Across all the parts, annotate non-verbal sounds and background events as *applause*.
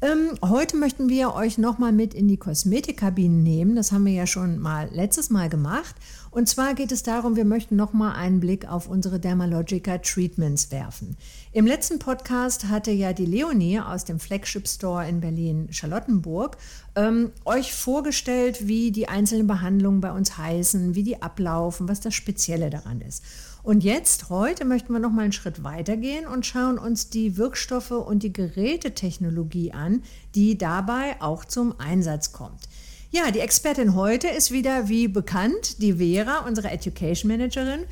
Ähm, heute möchten wir euch nochmal mit in die Kosmetikkabinen nehmen. Das haben wir ja schon mal letztes Mal gemacht. Und zwar geht es darum, wir möchten nochmal einen Blick auf unsere Dermalogica Treatments werfen. Im letzten Podcast hatte ja die Leonie aus dem Flagship Store in Berlin-Charlottenburg ähm, euch vorgestellt, wie die einzelnen Behandlungen bei uns heißen, wie die ablaufen, was das Spezielle daran ist. Und jetzt, heute, möchten wir noch mal einen Schritt weiter gehen und schauen uns die Wirkstoffe und die Gerätetechnologie an, die dabei auch zum Einsatz kommt. Ja, die Expertin heute ist wieder wie bekannt, die Vera, unsere Education Managerin.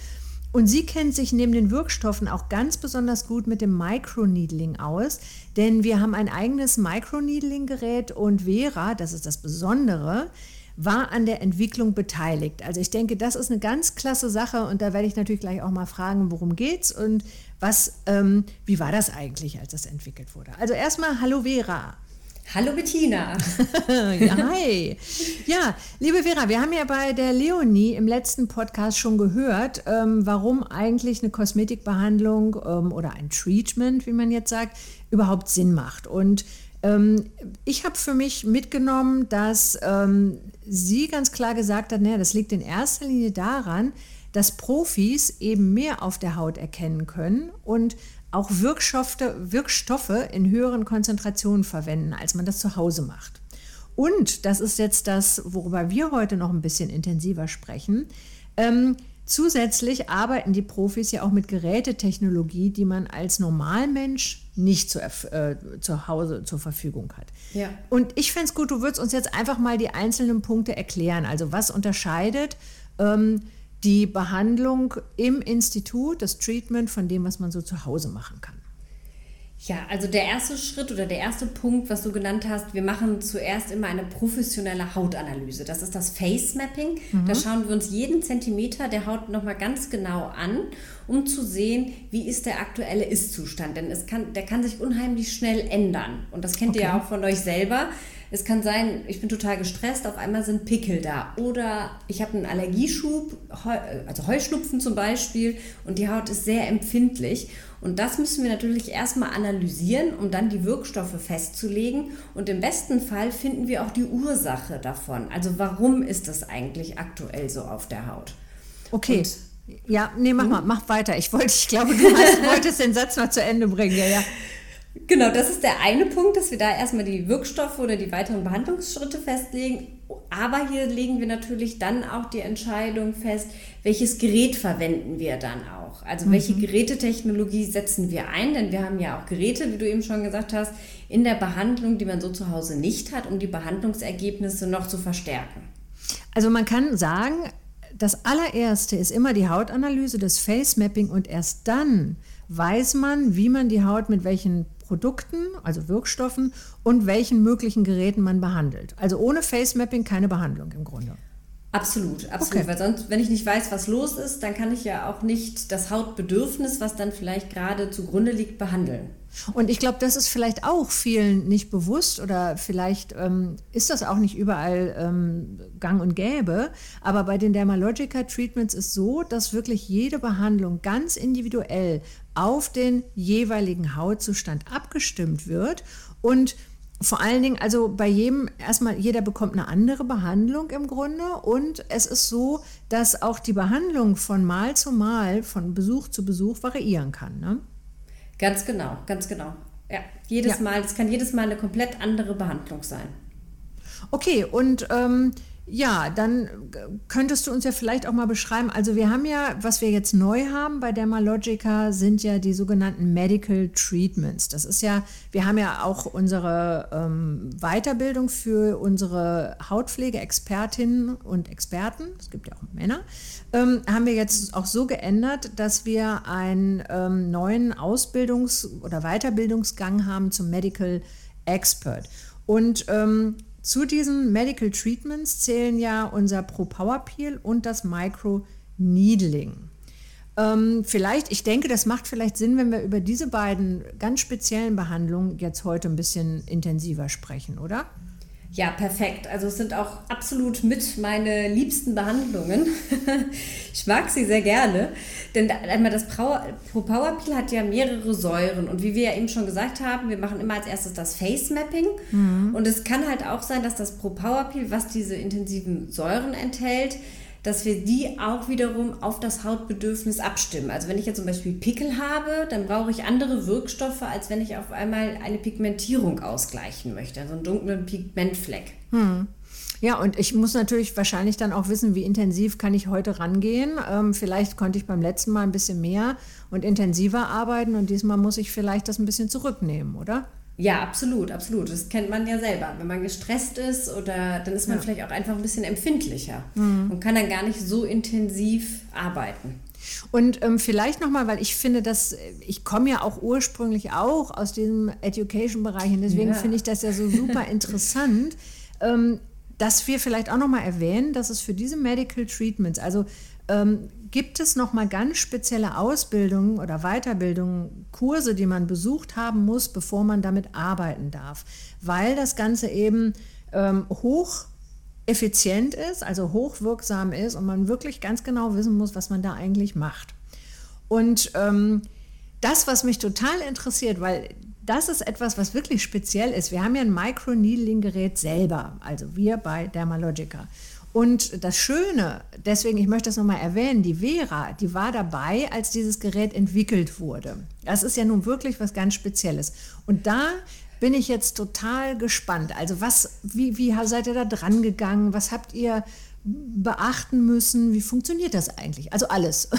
Und sie kennt sich neben den Wirkstoffen auch ganz besonders gut mit dem Microneedling aus, denn wir haben ein eigenes Microneedling-Gerät und Vera, das ist das Besondere, war an der Entwicklung beteiligt. Also ich denke, das ist eine ganz klasse Sache und da werde ich natürlich gleich auch mal fragen, worum geht's und was, ähm, wie war das eigentlich, als das entwickelt wurde? Also erstmal, hallo Vera. Hallo Bettina. *laughs* ja, hi. Ja, liebe Vera, wir haben ja bei der Leonie im letzten Podcast schon gehört, ähm, warum eigentlich eine Kosmetikbehandlung ähm, oder ein Treatment, wie man jetzt sagt, überhaupt Sinn macht. Und ich habe für mich mitgenommen, dass ähm, sie ganz klar gesagt hat, naja, das liegt in erster Linie daran, dass Profis eben mehr auf der Haut erkennen können und auch Wirkstoffe, Wirkstoffe in höheren Konzentrationen verwenden, als man das zu Hause macht. Und das ist jetzt das, worüber wir heute noch ein bisschen intensiver sprechen. Ähm, Zusätzlich arbeiten die Profis ja auch mit Gerätetechnologie, die man als Normalmensch nicht zu, äh, zu Hause zur Verfügung hat. Ja. Und ich fände es gut, du würdest uns jetzt einfach mal die einzelnen Punkte erklären. Also was unterscheidet ähm, die Behandlung im Institut, das Treatment von dem, was man so zu Hause machen kann? Ja, also der erste Schritt oder der erste Punkt, was du genannt hast, wir machen zuerst immer eine professionelle Hautanalyse. Das ist das Face Mapping. Mhm. Da schauen wir uns jeden Zentimeter der Haut nochmal ganz genau an, um zu sehen, wie ist der aktuelle Ist-Zustand. Denn es kann, der kann sich unheimlich schnell ändern. Und das kennt okay. ihr ja auch von euch selber. Es kann sein, ich bin total gestresst, auf einmal sind Pickel da. Oder ich habe einen Allergieschub, also Heuschnupfen zum Beispiel, und die Haut ist sehr empfindlich. Und das müssen wir natürlich erstmal analysieren, um dann die Wirkstoffe festzulegen. Und im besten Fall finden wir auch die Ursache davon. Also warum ist das eigentlich aktuell so auf der Haut? Okay. Und ja, nee, mach hm? mal, mach weiter. Ich wollte, ich glaube, du hast, *laughs* wolltest den Satz noch zu Ende bringen. Ja, ja. Genau, das ist der eine Punkt, dass wir da erstmal die Wirkstoffe oder die weiteren Behandlungsschritte festlegen. Aber hier legen wir natürlich dann auch die Entscheidung fest, welches Gerät verwenden wir dann auch. Also welche mhm. Gerätetechnologie setzen wir ein, denn wir haben ja auch Geräte, wie du eben schon gesagt hast, in der Behandlung, die man so zu Hause nicht hat, um die Behandlungsergebnisse noch zu verstärken. Also man kann sagen, das allererste ist immer die Hautanalyse, das Face Mapping und erst dann weiß man, wie man die Haut mit welchen Produkten, also Wirkstoffen und welchen möglichen Geräten man behandelt. Also ohne Face Mapping keine Behandlung im Grunde. Absolut, absolut. Okay. Weil sonst, wenn ich nicht weiß, was los ist, dann kann ich ja auch nicht das Hautbedürfnis, was dann vielleicht gerade zugrunde liegt, behandeln. Und ich glaube, das ist vielleicht auch vielen nicht bewusst oder vielleicht ähm, ist das auch nicht überall ähm, gang und gäbe. Aber bei den Dermalogica Treatments ist so, dass wirklich jede Behandlung ganz individuell auf den jeweiligen Hautzustand abgestimmt wird und vor allen Dingen, also bei jedem, erstmal, jeder bekommt eine andere Behandlung im Grunde und es ist so, dass auch die Behandlung von Mal zu Mal, von Besuch zu Besuch variieren kann. Ne? Ganz genau, ganz genau. Ja, jedes ja. Mal, es kann jedes Mal eine komplett andere Behandlung sein. Okay, und ähm, ja, dann könntest du uns ja vielleicht auch mal beschreiben, also wir haben ja, was wir jetzt neu haben bei Dermalogica, sind ja die sogenannten Medical Treatments. Das ist ja, wir haben ja auch unsere ähm, Weiterbildung für unsere Hautpflege-Expertinnen und Experten, es gibt ja auch Männer, ähm, haben wir jetzt auch so geändert, dass wir einen ähm, neuen Ausbildungs- oder Weiterbildungsgang haben zum Medical Expert. Und ähm, zu diesen Medical Treatments zählen ja unser Pro Power Peel und das Micro Needling. Ähm, vielleicht, ich denke, das macht vielleicht Sinn, wenn wir über diese beiden ganz speziellen Behandlungen jetzt heute ein bisschen intensiver sprechen, oder? Ja, perfekt. Also es sind auch absolut mit meine liebsten Behandlungen. *laughs* ich mag sie sehr gerne. Denn einmal das Pro Power Peel hat ja mehrere Säuren. Und wie wir ja eben schon gesagt haben, wir machen immer als erstes das Face Mapping. Mhm. Und es kann halt auch sein, dass das Pro Power Peel, was diese intensiven Säuren enthält, dass wir die auch wiederum auf das Hautbedürfnis abstimmen. Also wenn ich jetzt zum Beispiel Pickel habe, dann brauche ich andere Wirkstoffe, als wenn ich auf einmal eine Pigmentierung ausgleichen möchte, also einen dunklen Pigmentfleck. Hm. Ja, und ich muss natürlich wahrscheinlich dann auch wissen, wie intensiv kann ich heute rangehen. Ähm, vielleicht konnte ich beim letzten Mal ein bisschen mehr und intensiver arbeiten und diesmal muss ich vielleicht das ein bisschen zurücknehmen, oder? Ja, absolut, absolut. Das kennt man ja selber. Wenn man gestresst ist oder dann ist man ja. vielleicht auch einfach ein bisschen empfindlicher mhm. und kann dann gar nicht so intensiv arbeiten. Und ähm, vielleicht nochmal, weil ich finde, dass ich komme ja auch ursprünglich auch aus diesem Education-Bereich und deswegen ja. finde ich das ja so super *laughs* interessant, ähm, dass wir vielleicht auch nochmal erwähnen, dass es für diese Medical Treatments, also ähm, gibt es noch mal ganz spezielle Ausbildungen oder Weiterbildungen, Kurse, die man besucht haben muss, bevor man damit arbeiten darf, weil das Ganze eben ähm, hoch effizient ist, also hochwirksam ist und man wirklich ganz genau wissen muss, was man da eigentlich macht. Und ähm, das, was mich total interessiert, weil das ist etwas, was wirklich speziell ist. Wir haben ja ein Microneedling-Gerät selber, also wir bei Dermalogica. Und das Schöne, deswegen, ich möchte das nochmal erwähnen, die Vera, die war dabei, als dieses Gerät entwickelt wurde. Das ist ja nun wirklich was ganz Spezielles. Und da bin ich jetzt total gespannt. Also was, wie, wie seid ihr da dran gegangen? Was habt ihr beachten müssen? Wie funktioniert das eigentlich? Also alles. *laughs*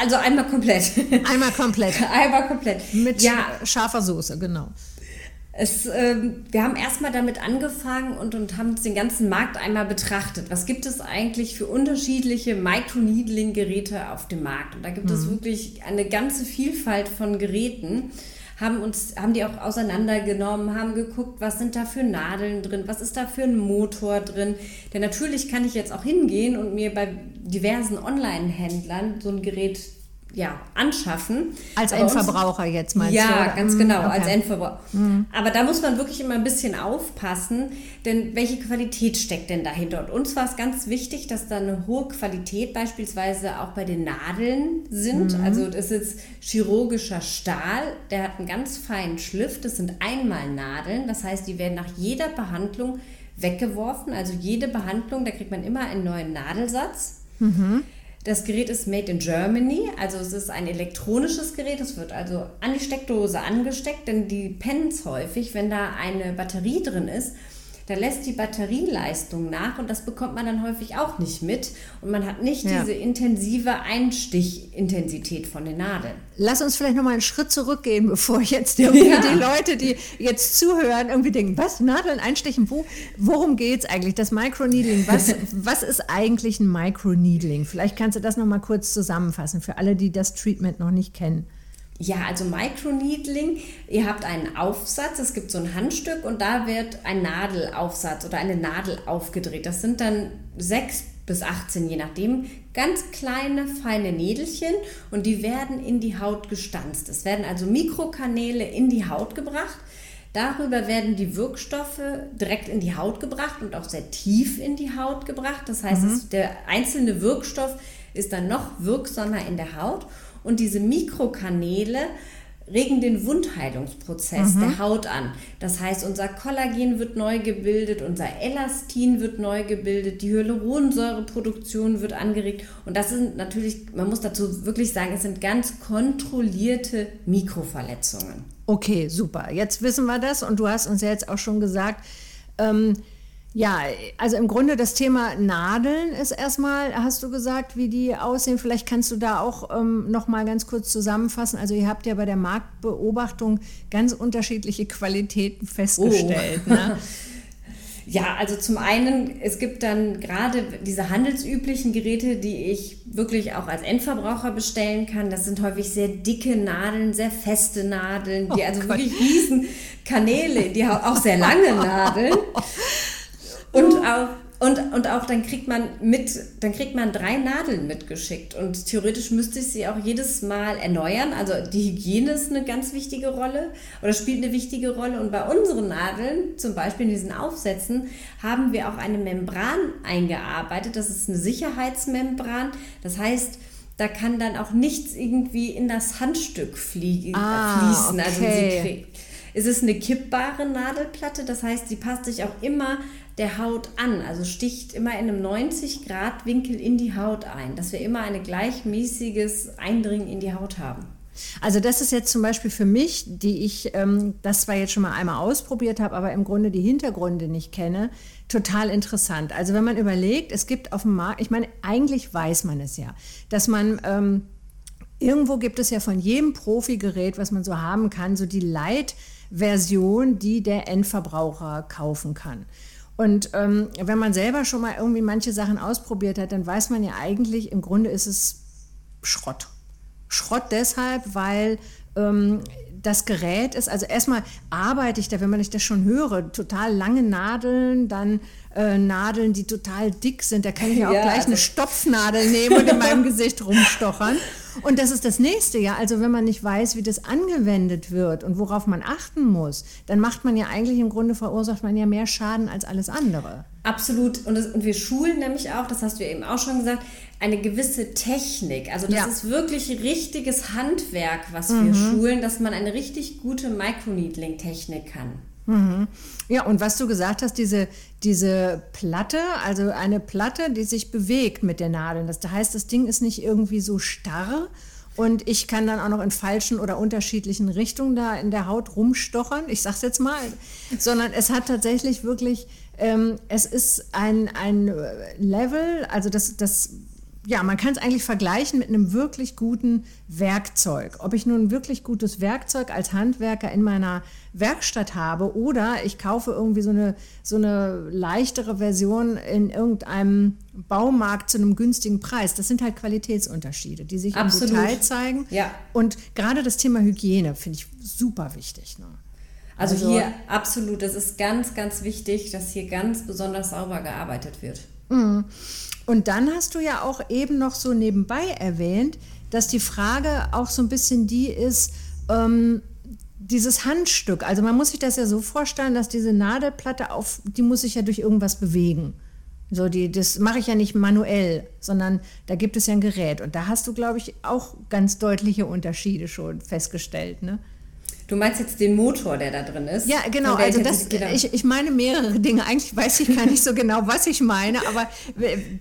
Also einmal komplett. Einmal komplett. *laughs* einmal komplett. Mit ja. scharfer Soße, genau. Es, äh, wir haben erstmal damit angefangen und, und haben uns den ganzen Markt einmal betrachtet. Was gibt es eigentlich für unterschiedliche Microneedling-Geräte auf dem Markt? Und da gibt mhm. es wirklich eine ganze Vielfalt von Geräten. Haben, uns, haben die auch auseinandergenommen, haben geguckt, was sind da für Nadeln drin, was ist da für ein Motor drin. Denn natürlich kann ich jetzt auch hingehen und mir bei diversen Online-Händlern so ein Gerät ja, anschaffen. Als Aber Endverbraucher uns, jetzt meinst ja, du? Ja, ganz genau, okay. als Endverbraucher. Mhm. Aber da muss man wirklich immer ein bisschen aufpassen, denn welche Qualität steckt denn dahinter? Und uns war es ganz wichtig, dass da eine hohe Qualität beispielsweise auch bei den Nadeln sind. Mhm. Also das ist chirurgischer Stahl, der hat einen ganz feinen Schliff, das sind Einmalnadeln, das heißt, die werden nach jeder Behandlung weggeworfen. Also jede Behandlung, da kriegt man immer einen neuen Nadelsatz. Mhm. Das Gerät ist made in Germany, also es ist ein elektronisches Gerät. Es wird also an die Steckdose angesteckt, denn die Pens häufig, wenn da eine Batterie drin ist, da lässt die Batterieleistung nach und das bekommt man dann häufig auch nicht mit und man hat nicht ja. diese intensive Einstichintensität von den Nadeln. Lass uns vielleicht noch mal einen Schritt zurückgehen, *laughs* bevor jetzt ja. die Leute, die jetzt zuhören, irgendwie denken, was, Nadeln einstechen, wo, worum geht es eigentlich? Das Microneedling, was, *laughs* was ist eigentlich ein Microneedling? Vielleicht kannst du das noch mal kurz zusammenfassen für alle, die das Treatment noch nicht kennen. Ja, also Microneedling, ihr habt einen Aufsatz, es gibt so ein Handstück und da wird ein Nadelaufsatz oder eine Nadel aufgedreht. Das sind dann sechs bis 18, je nachdem, ganz kleine, feine Nädelchen und die werden in die Haut gestanzt. Es werden also Mikrokanäle in die Haut gebracht. Darüber werden die Wirkstoffe direkt in die Haut gebracht und auch sehr tief in die Haut gebracht. Das heißt, mhm. der einzelne Wirkstoff ist dann noch wirksamer in der Haut und diese Mikrokanäle regen den Wundheilungsprozess mhm. der Haut an. Das heißt, unser Kollagen wird neu gebildet, unser Elastin wird neu gebildet, die Hyaluronsäureproduktion wird angeregt. Und das sind natürlich, man muss dazu wirklich sagen, es sind ganz kontrollierte Mikroverletzungen. Okay, super. Jetzt wissen wir das und du hast uns ja jetzt auch schon gesagt, ähm, ja, also im Grunde das Thema Nadeln ist erstmal, hast du gesagt, wie die aussehen. Vielleicht kannst du da auch ähm, noch mal ganz kurz zusammenfassen. Also ihr habt ja bei der Marktbeobachtung ganz unterschiedliche Qualitäten festgestellt. Oh. Ne? *laughs* Ja, also zum einen, es gibt dann gerade diese handelsüblichen Geräte, die ich wirklich auch als Endverbraucher bestellen kann. Das sind häufig sehr dicke Nadeln, sehr feste Nadeln, die oh also Gott. wirklich riesen Kanäle, die auch sehr lange *laughs* Nadeln. Und auch und, und auch dann kriegt man mit, dann kriegt man drei Nadeln mitgeschickt. Und theoretisch müsste ich sie auch jedes Mal erneuern. Also die Hygiene ist eine ganz wichtige Rolle oder spielt eine wichtige Rolle. Und bei unseren Nadeln, zum Beispiel in diesen Aufsätzen, haben wir auch eine Membran eingearbeitet. Das ist eine Sicherheitsmembran. Das heißt, da kann dann auch nichts irgendwie in das Handstück fliegen, ah, fließen. Also okay. Also sie es ist eine kippbare Nadelplatte, das heißt, sie passt sich auch immer der Haut an, also sticht immer in einem 90 Grad Winkel in die Haut ein, dass wir immer ein gleichmäßiges Eindringen in die Haut haben. Also das ist jetzt zum Beispiel für mich, die ich ähm, das zwar jetzt schon mal einmal ausprobiert habe, aber im Grunde die Hintergründe nicht kenne, total interessant. Also wenn man überlegt, es gibt auf dem Markt, ich meine, eigentlich weiß man es ja, dass man ähm, irgendwo gibt es ja von jedem Profi-Gerät, was man so haben kann, so die Light-Version, die der Endverbraucher kaufen kann. Und ähm, wenn man selber schon mal irgendwie manche Sachen ausprobiert hat, dann weiß man ja eigentlich, im Grunde ist es Schrott. Schrott deshalb, weil ähm, das Gerät ist, also erstmal arbeite ich da, wenn man ich das schon höre, total lange Nadeln, dann äh, Nadeln, die total dick sind. Da kann ich ja auch gleich also eine Stopfnadel nehmen und in meinem *laughs* Gesicht rumstochern. Und das ist das nächste, ja. Also wenn man nicht weiß, wie das angewendet wird und worauf man achten muss, dann macht man ja eigentlich im Grunde verursacht man ja mehr Schaden als alles andere. Absolut. Und, das, und wir schulen nämlich auch, das hast du ja eben auch schon gesagt, eine gewisse Technik. Also das ja. ist wirklich richtiges Handwerk, was mhm. wir schulen, dass man eine richtig gute Microneedling-Technik kann. Mhm. Ja, und was du gesagt hast, diese, diese Platte, also eine Platte, die sich bewegt mit der Nadel. Das heißt, das Ding ist nicht irgendwie so starr und ich kann dann auch noch in falschen oder unterschiedlichen Richtungen da in der Haut rumstochern. Ich sag's jetzt mal, sondern es hat tatsächlich wirklich, ähm, es ist ein, ein Level, also das, das ja, man kann es eigentlich vergleichen mit einem wirklich guten Werkzeug. Ob ich nun ein wirklich gutes Werkzeug als Handwerker in meiner Werkstatt habe oder ich kaufe irgendwie so eine, so eine leichtere Version in irgendeinem Baumarkt zu einem günstigen Preis. Das sind halt Qualitätsunterschiede, die sich Absolut. im Detail zeigen. Ja. Und gerade das Thema Hygiene finde ich super wichtig. Ne? Also, also hier absolut, das ist ganz, ganz wichtig, dass hier ganz besonders sauber gearbeitet wird. Mhm. Und dann hast du ja auch eben noch so nebenbei erwähnt, dass die Frage auch so ein bisschen die ist, ähm, dieses Handstück. Also man muss sich das ja so vorstellen, dass diese Nadelplatte auf, die muss sich ja durch irgendwas bewegen. So, die, das mache ich ja nicht manuell, sondern da gibt es ja ein Gerät. Und da hast du, glaube ich, auch ganz deutliche Unterschiede schon festgestellt. Ne? Du meinst jetzt den Motor, der da drin ist? Ja, genau. Also das, ich, ich meine mehrere Dinge. Eigentlich weiß ich gar nicht so genau, was ich meine, aber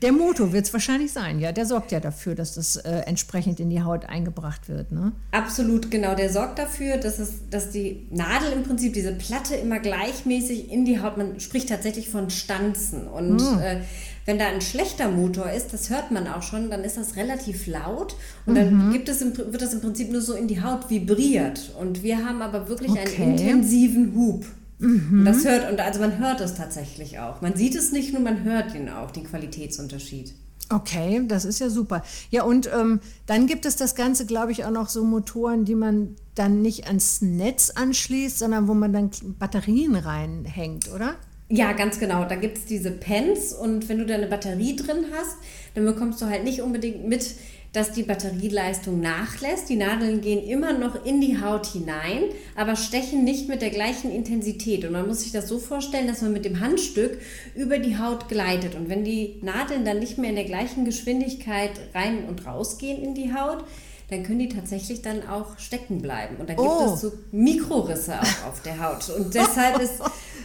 der Motor wird es wahrscheinlich sein. Ja, der sorgt ja dafür, dass das äh, entsprechend in die Haut eingebracht wird. Ne? Absolut, genau. Der sorgt dafür, dass, es, dass die Nadel im Prinzip, diese Platte immer gleichmäßig in die Haut, man spricht tatsächlich von Stanzen. Und hm. äh, wenn da ein schlechter Motor ist, das hört man auch schon, dann ist das relativ laut und dann mhm. gibt es im, wird das im Prinzip nur so in die Haut vibriert. Und wir haben aber wirklich okay. einen intensiven Hub. Mhm. Und das hört, und also man hört es tatsächlich auch. Man sieht es nicht nur, man hört ihn auch, den Qualitätsunterschied. Okay, das ist ja super. Ja, und ähm, dann gibt es das Ganze, glaube ich, auch noch so Motoren, die man dann nicht ans Netz anschließt, sondern wo man dann Batterien reinhängt, oder? Ja, ganz genau. Da gibt es diese Pens und wenn du da eine Batterie drin hast, dann bekommst du halt nicht unbedingt mit, dass die Batterieleistung nachlässt. Die Nadeln gehen immer noch in die Haut hinein, aber stechen nicht mit der gleichen Intensität. Und man muss sich das so vorstellen, dass man mit dem Handstück über die Haut gleitet. Und wenn die Nadeln dann nicht mehr in der gleichen Geschwindigkeit rein und raus gehen in die Haut, dann können die tatsächlich dann auch stecken bleiben. Und dann gibt oh. es so Mikrorisse auch auf der Haut. Und deshalb ist,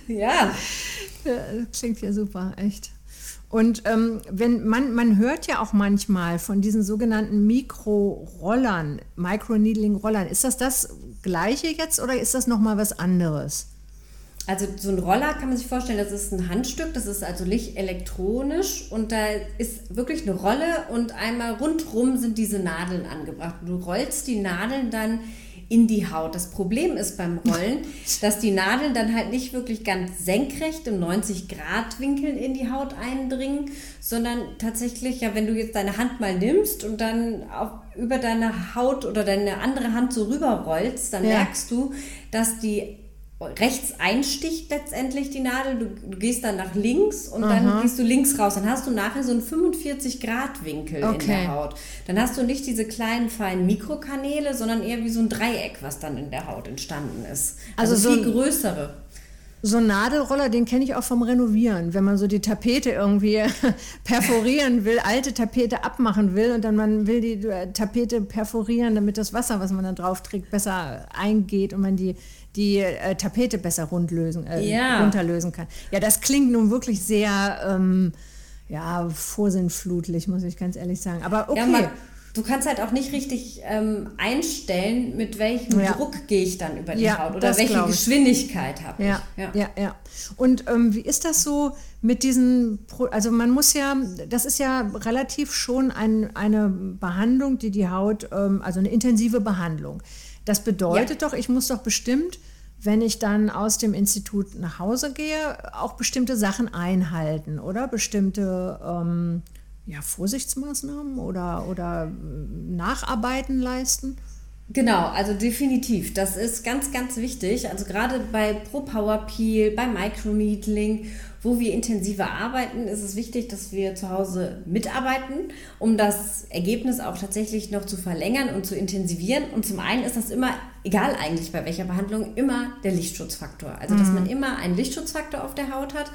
ja. Ja klingt ja super, echt. Und ähm, wenn man, man hört ja auch manchmal von diesen sogenannten Mikrorollern, Microneedling-Rollern. Ist das das gleiche jetzt oder ist das nochmal was anderes? Also so ein Roller kann man sich vorstellen, das ist ein Handstück, das ist also nicht elektronisch und da ist wirklich eine Rolle und einmal rundrum sind diese Nadeln angebracht. Du rollst die Nadeln dann in die Haut. Das Problem ist beim *laughs* Rollen, dass die Nadeln dann halt nicht wirklich ganz senkrecht im 90-Grad-Winkel in die Haut eindringen, sondern tatsächlich, ja, wenn du jetzt deine Hand mal nimmst und dann auf, über deine Haut oder deine andere Hand so rüberrollst, dann ja. merkst du, dass die rechts einsticht letztendlich die Nadel. Du, gehst dann nach links und Aha. dann gehst du links raus. Dann hast du nachher so einen 45-Grad-Winkel okay. in der Haut. Dann hast du nicht diese kleinen, feinen Mikrokanäle, sondern eher wie so ein Dreieck, was dann in der Haut entstanden ist. Also, also viel so größere. So ein Nadelroller, den kenne ich auch vom Renovieren. Wenn man so die Tapete irgendwie *laughs* perforieren will, alte Tapete abmachen will und dann man will die äh, Tapete perforieren, damit das Wasser, was man dann drauf trägt, besser eingeht und man die, die äh, Tapete besser rundlösen, äh, ja. runterlösen kann. Ja, das klingt nun wirklich sehr ähm, ja, vorsinnflutlich, muss ich ganz ehrlich sagen. Aber okay. Ja, du kannst halt auch nicht richtig ähm, einstellen, mit welchem ja. Druck gehe ich dann über die Haut oder welche Geschwindigkeit habe ja, ich. Ja, ja, ja. Und ähm, wie ist das so mit diesen, Pro also man muss ja, das ist ja relativ schon ein, eine Behandlung, die die Haut, ähm, also eine intensive Behandlung. Das bedeutet doch, ich muss doch bestimmt wenn ich dann aus dem Institut nach Hause gehe, auch bestimmte Sachen einhalten, oder? Bestimmte ähm, ja, Vorsichtsmaßnahmen oder, oder äh, Nacharbeiten leisten? Genau, also definitiv. Das ist ganz, ganz wichtig. Also gerade bei Pro Power Peel, bei Microneedling, wo wir intensiver arbeiten, ist es wichtig, dass wir zu Hause mitarbeiten, um das Ergebnis auch tatsächlich noch zu verlängern und zu intensivieren. Und zum einen ist das immer, egal eigentlich bei welcher Behandlung, immer der Lichtschutzfaktor. Also dass mhm. man immer einen Lichtschutzfaktor auf der Haut hat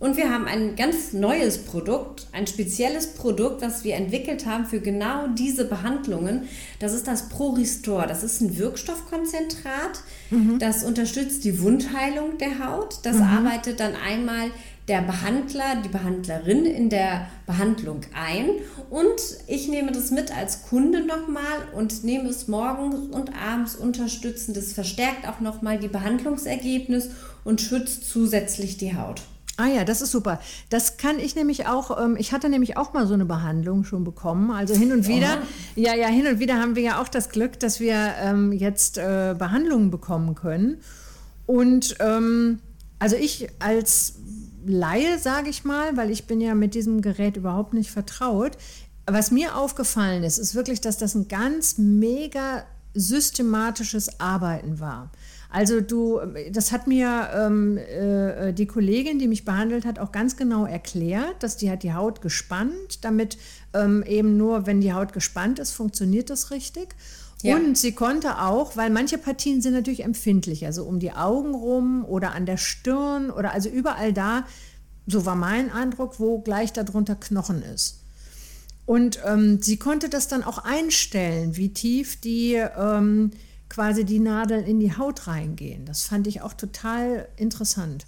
und wir haben ein ganz neues Produkt, ein spezielles Produkt, was wir entwickelt haben für genau diese Behandlungen. Das ist das ProRestore. Das ist ein Wirkstoffkonzentrat. Mhm. Das unterstützt die Wundheilung der Haut. Das mhm. arbeitet dann einmal der Behandler, die Behandlerin in der Behandlung ein. Und ich nehme das mit als Kunde nochmal und nehme es morgens und abends unterstützend. Das verstärkt auch nochmal die Behandlungsergebnis und schützt zusätzlich die Haut. Ah ja, das ist super. Das kann ich nämlich auch, ähm, ich hatte nämlich auch mal so eine Behandlung schon bekommen. Also hin und wieder, Aha. ja, ja, hin und wieder haben wir ja auch das Glück, dass wir ähm, jetzt äh, Behandlungen bekommen können. Und ähm, also ich als Laie, sage ich mal, weil ich bin ja mit diesem Gerät überhaupt nicht vertraut. Was mir aufgefallen ist, ist wirklich, dass das ein ganz mega systematisches Arbeiten war. Also du, das hat mir ähm, äh, die Kollegin, die mich behandelt hat, auch ganz genau erklärt, dass die hat die Haut gespannt, damit ähm, eben nur, wenn die Haut gespannt ist, funktioniert das richtig. Ja. Und sie konnte auch, weil manche Partien sind natürlich empfindlich, also um die Augen rum oder an der Stirn oder also überall da, so war mein Eindruck, wo gleich darunter Knochen ist. Und ähm, sie konnte das dann auch einstellen, wie tief die ähm, quasi die Nadeln in die Haut reingehen. Das fand ich auch total interessant.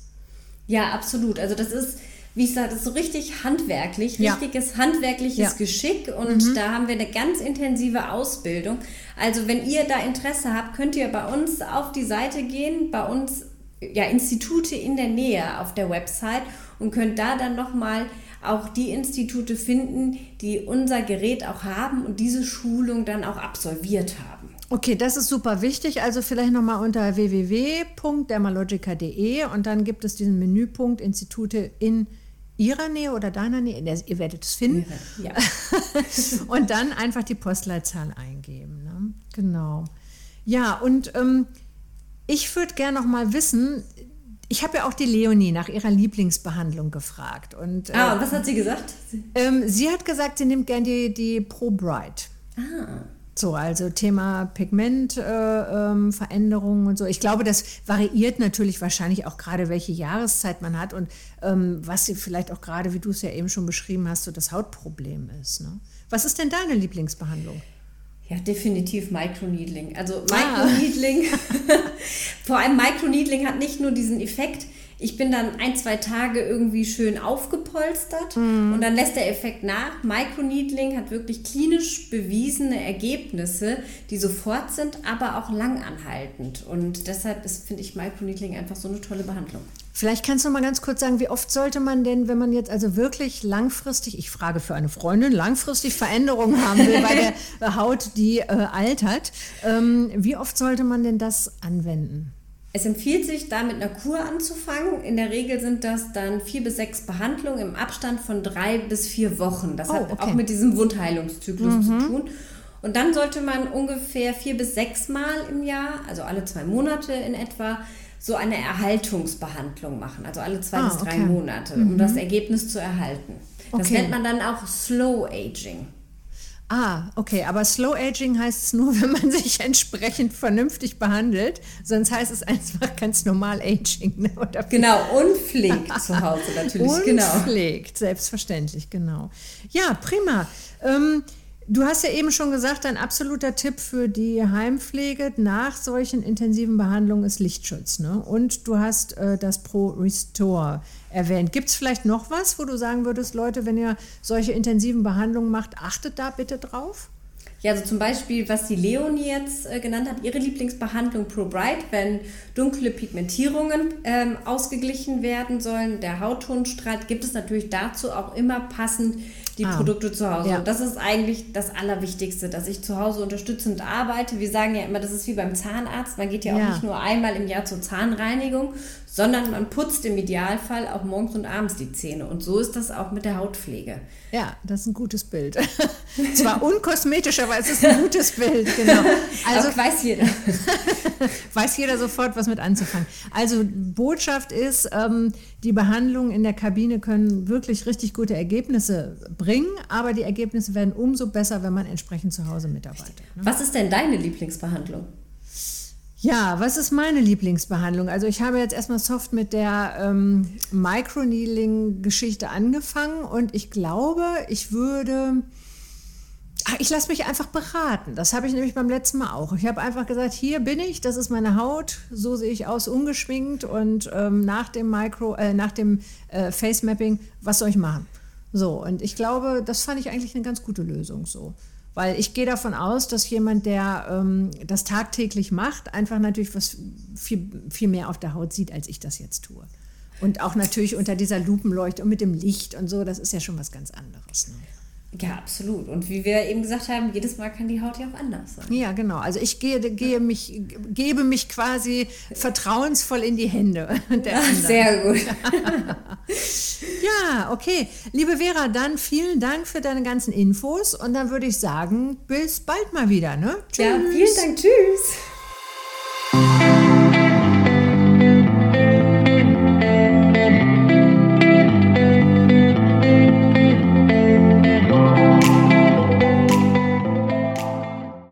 Ja, absolut. Also das ist, wie ich sage, das ist so richtig handwerklich, richtiges ja. handwerkliches ja. Geschick und mhm. da haben wir eine ganz intensive Ausbildung. Also wenn ihr da Interesse habt, könnt ihr bei uns auf die Seite gehen, bei uns ja Institute in der Nähe auf der Website und könnt da dann nochmal auch die Institute finden, die unser Gerät auch haben und diese Schulung dann auch absolviert haben. Okay, das ist super wichtig. Also vielleicht nochmal unter www.dermalogica.de und dann gibt es diesen Menüpunkt Institute in Ihrer Nähe oder deiner Nähe. Ihr werdet es finden. Ja. *laughs* *laughs* und dann einfach die Postleitzahl eingeben. Ne? Genau. Ja, und ähm, ich würde gerne noch mal wissen, ich habe ja auch die Leonie nach ihrer Lieblingsbehandlung gefragt. Und, äh, ah, und was hat sie gesagt? Ähm, sie hat gesagt, sie nimmt gerne die, die Pro Bright. Ah. So, also Thema Pigmentveränderungen äh, ähm, und so. Ich glaube, das variiert natürlich wahrscheinlich auch gerade, welche Jahreszeit man hat und ähm, was vielleicht auch gerade, wie du es ja eben schon beschrieben hast, so das Hautproblem ist. Ne? Was ist denn deine Lieblingsbehandlung? Ja, definitiv Microneedling. Also ah. Microneedling, ah. *laughs* vor allem Microneedling hat nicht nur diesen Effekt, ich bin dann ein, zwei Tage irgendwie schön aufgepolstert mhm. und dann lässt der Effekt nach. Microneedling hat wirklich klinisch bewiesene Ergebnisse, die sofort sind, aber auch langanhaltend. Und deshalb finde ich Microneedling einfach so eine tolle Behandlung. Vielleicht kannst du mal ganz kurz sagen, wie oft sollte man denn, wenn man jetzt also wirklich langfristig, ich frage für eine Freundin, langfristig Veränderungen haben will bei der *laughs* Haut, die äh, altert, ähm, wie oft sollte man denn das anwenden? Es empfiehlt sich, da mit einer Kur anzufangen. In der Regel sind das dann vier bis sechs Behandlungen im Abstand von drei bis vier Wochen. Das oh, hat okay. auch mit diesem Wundheilungszyklus mhm. zu tun. Und dann sollte man ungefähr vier bis sechs Mal im Jahr, also alle zwei Monate in etwa, so eine Erhaltungsbehandlung machen, also alle zwei ah, bis drei okay. Monate, um mhm. das Ergebnis zu erhalten. Das okay. nennt man dann auch Slow Aging. Ah, okay, aber Slow Aging heißt es nur, *laughs* wenn man sich entsprechend vernünftig behandelt. Sonst heißt es einfach ganz normal Aging. Ne? Oder genau, unpflegt zu Hause natürlich. *laughs* Unpflegt, genau. selbstverständlich, genau. Ja, prima. Ähm, Du hast ja eben schon gesagt, ein absoluter Tipp für die Heimpflege nach solchen intensiven Behandlungen ist Lichtschutz. Ne? Und du hast äh, das Pro Restore erwähnt. Gibt es vielleicht noch was, wo du sagen würdest, Leute, wenn ihr solche intensiven Behandlungen macht, achtet da bitte drauf? Ja, also zum Beispiel, was die Leonie jetzt äh, genannt hat, ihre Lieblingsbehandlung Pro Bright, wenn dunkle Pigmentierungen ähm, ausgeglichen werden sollen, der Hautton strahlt, gibt es natürlich dazu auch immer passend die ah, Produkte zu Hause. Ja. Und das ist eigentlich das Allerwichtigste, dass ich zu Hause unterstützend arbeite. Wir sagen ja immer, das ist wie beim Zahnarzt. Man geht ja auch ja. nicht nur einmal im Jahr zur Zahnreinigung, sondern man putzt im Idealfall auch morgens und abends die Zähne. Und so ist das auch mit der Hautpflege. Ja, das ist ein gutes Bild. *laughs* Zwar unkosmetisch, aber es ist ein gutes Bild, genau. *laughs* Also aber weiß jeder. *laughs* weiß jeder sofort, was mit anzufangen. Also Botschaft ist, ähm, die Behandlungen in der Kabine können wirklich richtig gute Ergebnisse bringen, aber die Ergebnisse werden umso besser, wenn man entsprechend zu Hause mitarbeitet. Ne? Was ist denn deine Lieblingsbehandlung? Ja, was ist meine Lieblingsbehandlung? Also ich habe jetzt erstmal soft mit der ähm, Microneedling-Geschichte angefangen und ich glaube, ich würde... Ach, ich lasse mich einfach beraten. Das habe ich nämlich beim letzten Mal auch. Ich habe einfach gesagt, hier bin ich, das ist meine Haut, so sehe ich aus, ungeschminkt und ähm, nach dem Micro, äh, nach dem äh, Face Mapping, was soll ich machen? So, und ich glaube, das fand ich eigentlich eine ganz gute Lösung so. Weil ich gehe davon aus, dass jemand, der ähm, das tagtäglich macht, einfach natürlich was viel, viel mehr auf der Haut sieht, als ich das jetzt tue. Und auch natürlich unter dieser Lupenleuchte und mit dem Licht und so, das ist ja schon was ganz anderes. Ne? Ja, absolut. Und wie wir eben gesagt haben, jedes Mal kann die Haut ja auch anders sein. Ja, genau. Also ich gehe, gehe mich, gebe mich quasi vertrauensvoll in die Hände *laughs* der anderen. Sehr gut. *laughs* ja, okay. Liebe Vera, dann vielen Dank für deine ganzen Infos und dann würde ich sagen, bis bald mal wieder. Ne? Tschüss. Ja, vielen Dank. Tschüss.